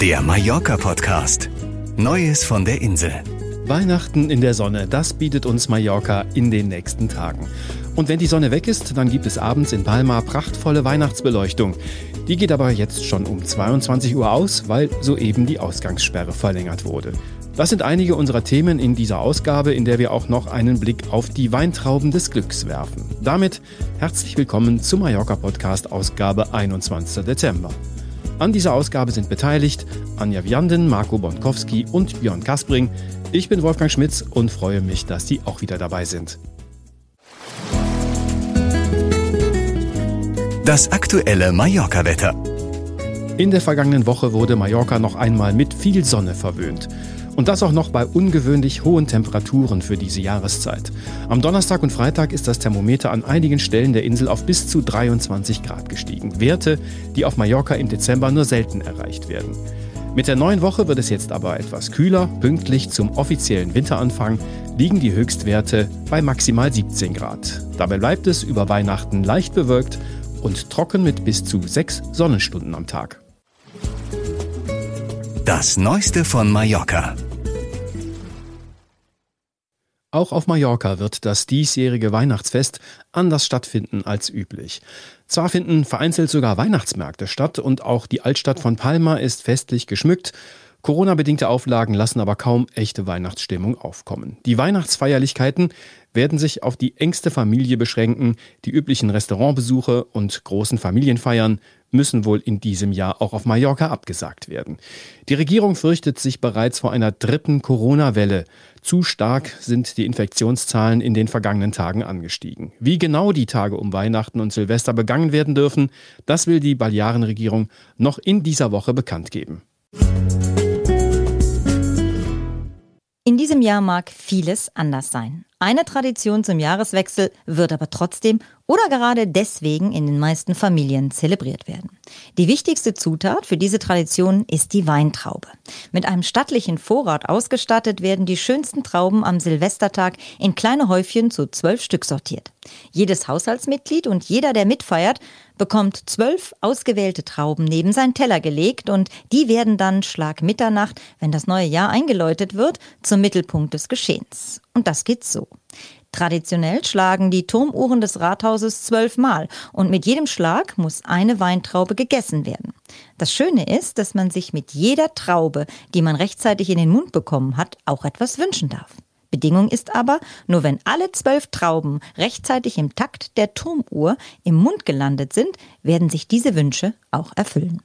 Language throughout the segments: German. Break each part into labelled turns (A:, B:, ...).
A: Der Mallorca-Podcast. Neues von der Insel.
B: Weihnachten in der Sonne, das bietet uns Mallorca in den nächsten Tagen. Und wenn die Sonne weg ist, dann gibt es abends in Palma prachtvolle Weihnachtsbeleuchtung. Die geht aber jetzt schon um 22 Uhr aus, weil soeben die Ausgangssperre verlängert wurde. Das sind einige unserer Themen in dieser Ausgabe, in der wir auch noch einen Blick auf die Weintrauben des Glücks werfen. Damit herzlich willkommen zum Mallorca Podcast Ausgabe 21. Dezember. An dieser Ausgabe sind beteiligt Anja Vianden, Marco Bonkowski und Björn Kaspring. Ich bin Wolfgang Schmitz und freue mich, dass Sie auch wieder dabei sind.
A: Das aktuelle Mallorca-Wetter.
B: In der vergangenen Woche wurde Mallorca noch einmal mit viel Sonne verwöhnt. Und das auch noch bei ungewöhnlich hohen Temperaturen für diese Jahreszeit. Am Donnerstag und Freitag ist das Thermometer an einigen Stellen der Insel auf bis zu 23 Grad gestiegen. Werte, die auf Mallorca im Dezember nur selten erreicht werden. Mit der neuen Woche wird es jetzt aber etwas kühler. Pünktlich zum offiziellen Winteranfang liegen die Höchstwerte bei maximal 17 Grad. Dabei bleibt es über Weihnachten leicht bewölkt und trocken mit bis zu sechs Sonnenstunden am Tag.
A: Das Neueste von Mallorca.
B: Auch auf Mallorca wird das diesjährige Weihnachtsfest anders stattfinden als üblich. Zwar finden vereinzelt sogar Weihnachtsmärkte statt und auch die Altstadt von Palma ist festlich geschmückt, Corona-bedingte Auflagen lassen aber kaum echte Weihnachtsstimmung aufkommen. Die Weihnachtsfeierlichkeiten werden sich auf die engste Familie beschränken. Die üblichen Restaurantbesuche und großen Familienfeiern müssen wohl in diesem Jahr auch auf Mallorca abgesagt werden. Die Regierung fürchtet sich bereits vor einer dritten Corona-Welle. Zu stark sind die Infektionszahlen in den vergangenen Tagen angestiegen. Wie genau die Tage um Weihnachten und Silvester begangen werden dürfen, das will die Balearenregierung noch in dieser Woche bekannt geben.
C: In diesem Jahr mag vieles anders sein. Eine Tradition zum Jahreswechsel wird aber trotzdem oder gerade deswegen in den meisten Familien zelebriert werden. Die wichtigste Zutat für diese Tradition ist die Weintraube. Mit einem stattlichen Vorrat ausgestattet werden die schönsten Trauben am Silvestertag in kleine Häufchen zu zwölf Stück sortiert. Jedes Haushaltsmitglied und jeder, der mitfeiert, bekommt zwölf ausgewählte Trauben neben seinen Teller gelegt und die werden dann Schlag Mitternacht, wenn das neue Jahr eingeläutet wird, zum Mittelpunkt des Geschehens. Und das geht so. Traditionell schlagen die Turmuhren des Rathauses zwölfmal und mit jedem Schlag muss eine Weintraube gegessen werden. Das Schöne ist, dass man sich mit jeder Traube, die man rechtzeitig in den Mund bekommen hat, auch etwas wünschen darf. Bedingung ist aber, nur wenn alle zwölf Trauben rechtzeitig im Takt der Turmuhr im Mund gelandet sind, werden sich diese Wünsche auch erfüllen.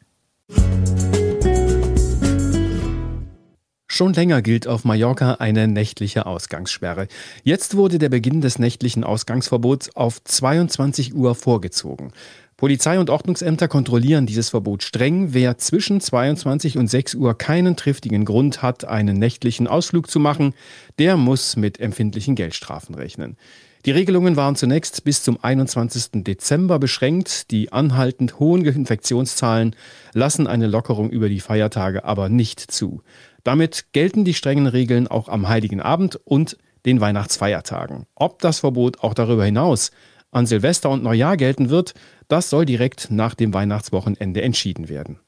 B: Schon länger gilt auf Mallorca eine nächtliche Ausgangssperre. Jetzt wurde der Beginn des nächtlichen Ausgangsverbots auf 22 Uhr vorgezogen. Polizei und Ordnungsämter kontrollieren dieses Verbot streng. Wer zwischen 22 und 6 Uhr keinen triftigen Grund hat, einen nächtlichen Ausflug zu machen, der muss mit empfindlichen Geldstrafen rechnen. Die Regelungen waren zunächst bis zum 21. Dezember beschränkt. Die anhaltend hohen Infektionszahlen lassen eine Lockerung über die Feiertage aber nicht zu. Damit gelten die strengen Regeln auch am Heiligen Abend und den Weihnachtsfeiertagen. Ob das Verbot auch darüber hinaus an Silvester und Neujahr gelten wird, das soll direkt nach dem Weihnachtswochenende entschieden werden.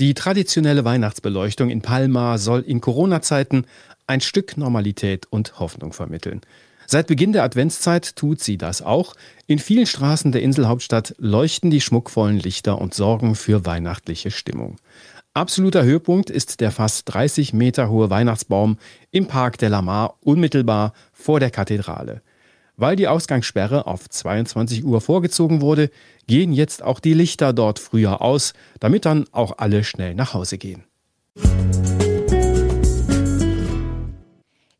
B: Die traditionelle Weihnachtsbeleuchtung in Palma soll in Corona-Zeiten ein Stück Normalität und Hoffnung vermitteln. Seit Beginn der Adventszeit tut sie das auch. In vielen Straßen der Inselhauptstadt leuchten die schmuckvollen Lichter und sorgen für weihnachtliche Stimmung. Absoluter Höhepunkt ist der fast 30 Meter hohe Weihnachtsbaum im Park de la Mar unmittelbar vor der Kathedrale. Weil die Ausgangssperre auf 22 Uhr vorgezogen wurde, gehen jetzt auch die Lichter dort früher aus, damit dann auch alle schnell nach Hause gehen.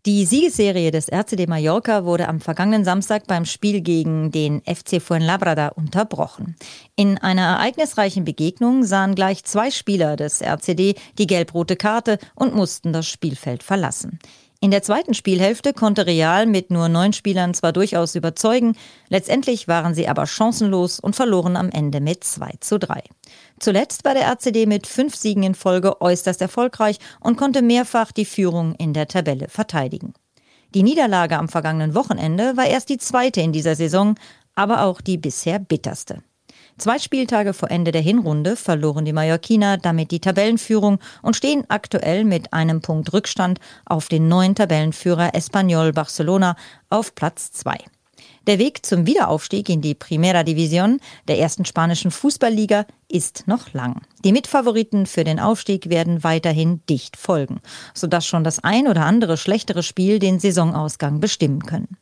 C: Die Siegesserie des RCD Mallorca wurde am vergangenen Samstag beim Spiel gegen den FC Fuenlabrada unterbrochen. In einer ereignisreichen Begegnung sahen gleich zwei Spieler des RCD die gelb-rote Karte und mussten das Spielfeld verlassen. In der zweiten Spielhälfte konnte Real mit nur neun Spielern zwar durchaus überzeugen, letztendlich waren sie aber chancenlos und verloren am Ende mit 2 zu 3. Zuletzt war der RCD mit fünf Siegen in Folge äußerst erfolgreich und konnte mehrfach die Führung in der Tabelle verteidigen. Die Niederlage am vergangenen Wochenende war erst die zweite in dieser Saison, aber auch die bisher bitterste. Zwei Spieltage vor Ende der Hinrunde verloren die Mallorquiner damit die Tabellenführung und stehen aktuell mit einem Punkt Rückstand auf den neuen Tabellenführer Espanyol Barcelona auf Platz 2. Der Weg zum Wiederaufstieg in die Primera División der ersten spanischen Fußballliga ist noch lang. Die Mitfavoriten für den Aufstieg werden weiterhin dicht folgen, sodass schon das ein oder andere schlechtere Spiel den Saisonausgang bestimmen können.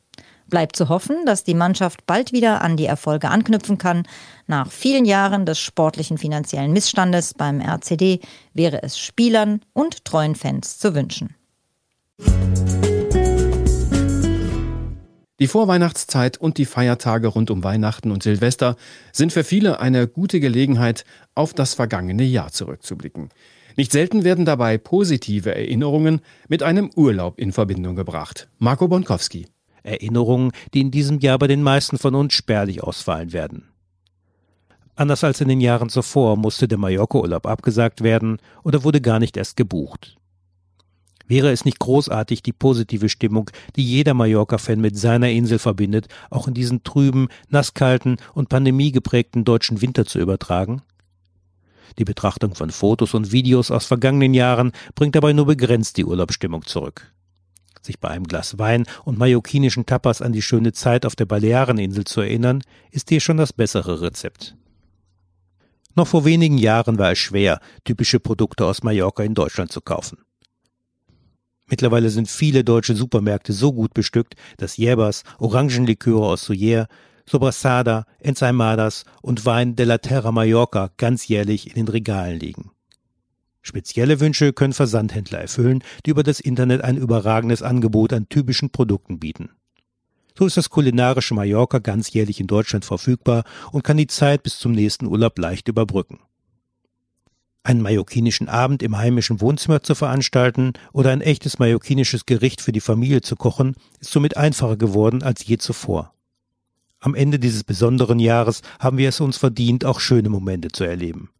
C: Bleibt zu hoffen, dass die Mannschaft bald wieder an die Erfolge anknüpfen kann. Nach vielen Jahren des sportlichen finanziellen Missstandes beim RCD wäre es Spielern und treuen Fans zu wünschen.
B: Die Vorweihnachtszeit und die Feiertage rund um Weihnachten und Silvester sind für viele eine gute Gelegenheit, auf das vergangene Jahr zurückzublicken. Nicht selten werden dabei positive Erinnerungen mit einem Urlaub in Verbindung gebracht. Marco Bonkowski.
D: Erinnerungen, die in diesem Jahr bei den meisten von uns spärlich ausfallen werden. Anders als in den Jahren zuvor musste der Mallorca-Urlaub abgesagt werden oder wurde gar nicht erst gebucht. Wäre es nicht großartig, die positive Stimmung, die jeder Mallorca-Fan mit seiner Insel verbindet, auch in diesen trüben, nasskalten und pandemiegeprägten deutschen Winter zu übertragen? Die Betrachtung von Fotos und Videos aus vergangenen Jahren bringt dabei nur begrenzt die Urlaubsstimmung zurück. Sich bei einem Glas Wein und mallorquinischen Tapas an die schöne Zeit auf der Baleareninsel zu erinnern, ist hier schon das bessere Rezept. Noch vor wenigen Jahren war es schwer, typische Produkte aus Mallorca in Deutschland zu kaufen. Mittlerweile sind viele deutsche Supermärkte so gut bestückt, dass Jäbers, Orangenliköre aus Soyer, Sobrasada, Ensaimadas und Wein de la Terra Mallorca ganz jährlich in den Regalen liegen. Spezielle Wünsche können Versandhändler erfüllen, die über das Internet ein überragendes Angebot an typischen Produkten bieten. So ist das kulinarische Mallorca ganzjährlich in Deutschland verfügbar und kann die Zeit bis zum nächsten Urlaub leicht überbrücken. Einen mallorquinischen Abend im heimischen Wohnzimmer zu veranstalten oder ein echtes mallorquinisches Gericht für die Familie zu kochen, ist somit einfacher geworden als je zuvor. Am Ende dieses besonderen Jahres haben wir es uns verdient, auch schöne Momente zu erleben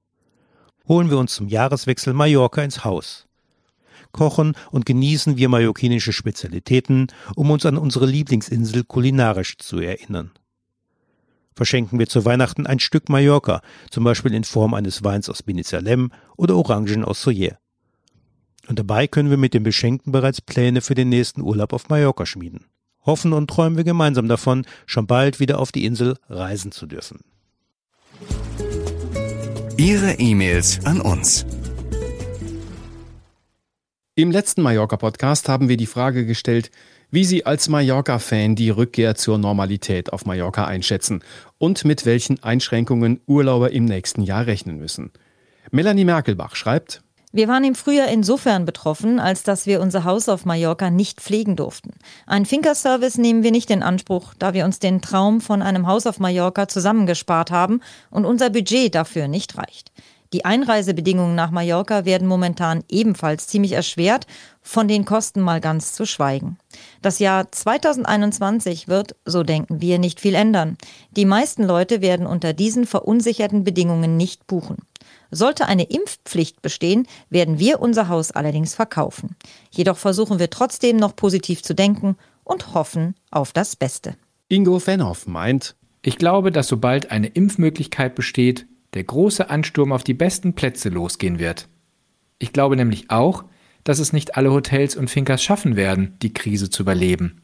D: holen wir uns zum Jahreswechsel Mallorca ins Haus. Kochen und genießen wir mallorquinische Spezialitäten, um uns an unsere Lieblingsinsel kulinarisch zu erinnern. Verschenken wir zu Weihnachten ein Stück Mallorca, zum Beispiel in Form eines Weins aus Binizalem oder Orangen aus Soyer. Und dabei können wir mit dem Beschenkten bereits Pläne für den nächsten Urlaub auf Mallorca schmieden. Hoffen und träumen wir gemeinsam davon, schon bald wieder auf die Insel reisen zu dürfen.
A: Ihre E-Mails an uns.
B: Im letzten Mallorca-Podcast haben wir die Frage gestellt, wie Sie als Mallorca-Fan die Rückkehr zur Normalität auf Mallorca einschätzen und mit welchen Einschränkungen Urlauber im nächsten Jahr rechnen müssen. Melanie Merkelbach schreibt,
C: wir waren im Frühjahr insofern betroffen, als dass wir unser Haus auf Mallorca nicht pflegen durften. Ein Finkerservice nehmen wir nicht in Anspruch, da wir uns den Traum von einem Haus auf Mallorca zusammengespart haben und unser Budget dafür nicht reicht. Die Einreisebedingungen nach Mallorca werden momentan ebenfalls ziemlich erschwert, von den Kosten mal ganz zu schweigen. Das Jahr 2021 wird, so denken wir, nicht viel ändern. Die meisten Leute werden unter diesen verunsicherten Bedingungen nicht buchen. Sollte eine Impfpflicht bestehen, werden wir unser Haus allerdings verkaufen. Jedoch versuchen wir trotzdem noch positiv zu denken und hoffen auf das Beste.
B: Ingo Fenhoff meint,
E: ich glaube, dass sobald eine Impfmöglichkeit besteht, der große Ansturm auf die besten Plätze losgehen wird. Ich glaube nämlich auch, dass es nicht alle Hotels und Finkers schaffen werden, die Krise zu überleben.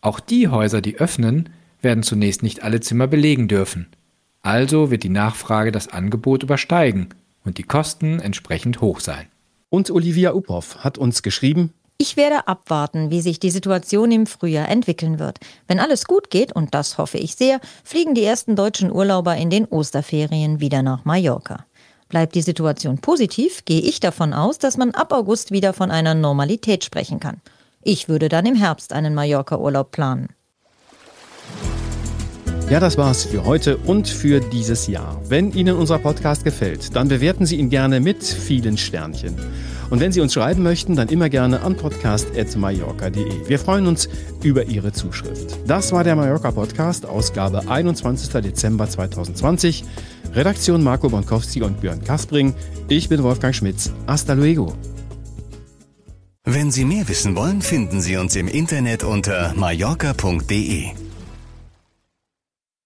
E: Auch die Häuser, die öffnen, werden zunächst nicht alle Zimmer belegen dürfen. Also wird die Nachfrage das Angebot übersteigen und die Kosten entsprechend hoch sein.
B: Und Olivia Uphoff hat uns geschrieben,
C: ich werde abwarten, wie sich die Situation im Frühjahr entwickeln wird. Wenn alles gut geht, und das hoffe ich sehr, fliegen die ersten deutschen Urlauber in den Osterferien wieder nach Mallorca. Bleibt die Situation positiv, gehe ich davon aus, dass man ab August wieder von einer Normalität sprechen kann. Ich würde dann im Herbst einen Mallorca-Urlaub planen.
B: Ja, das war's für heute und für dieses Jahr. Wenn Ihnen unser Podcast gefällt, dann bewerten Sie ihn gerne mit vielen Sternchen. Und wenn Sie uns schreiben möchten, dann immer gerne an podcast.mallorca.de. Wir freuen uns über Ihre Zuschrift. Das war der Mallorca Podcast, Ausgabe 21. Dezember 2020. Redaktion Marco Bonkowski und Björn Kaspring. Ich bin Wolfgang Schmitz. Hasta luego.
A: Wenn Sie mehr wissen wollen, finden Sie uns im Internet unter mallorca.de.